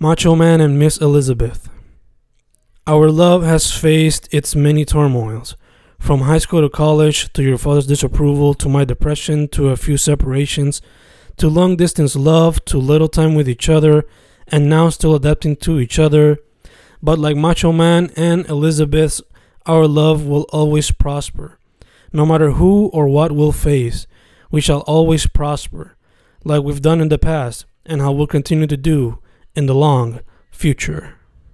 Macho Man and Miss Elizabeth. Our love has faced its many turmoils, from high school to college, to your father's disapproval, to my depression, to a few separations, to long distance love, to little time with each other, and now still adapting to each other. But like Macho Man and Elizabeth's, our love will always prosper. No matter who or what we'll face, we shall always prosper, like we've done in the past, and how we'll continue to do in the long future.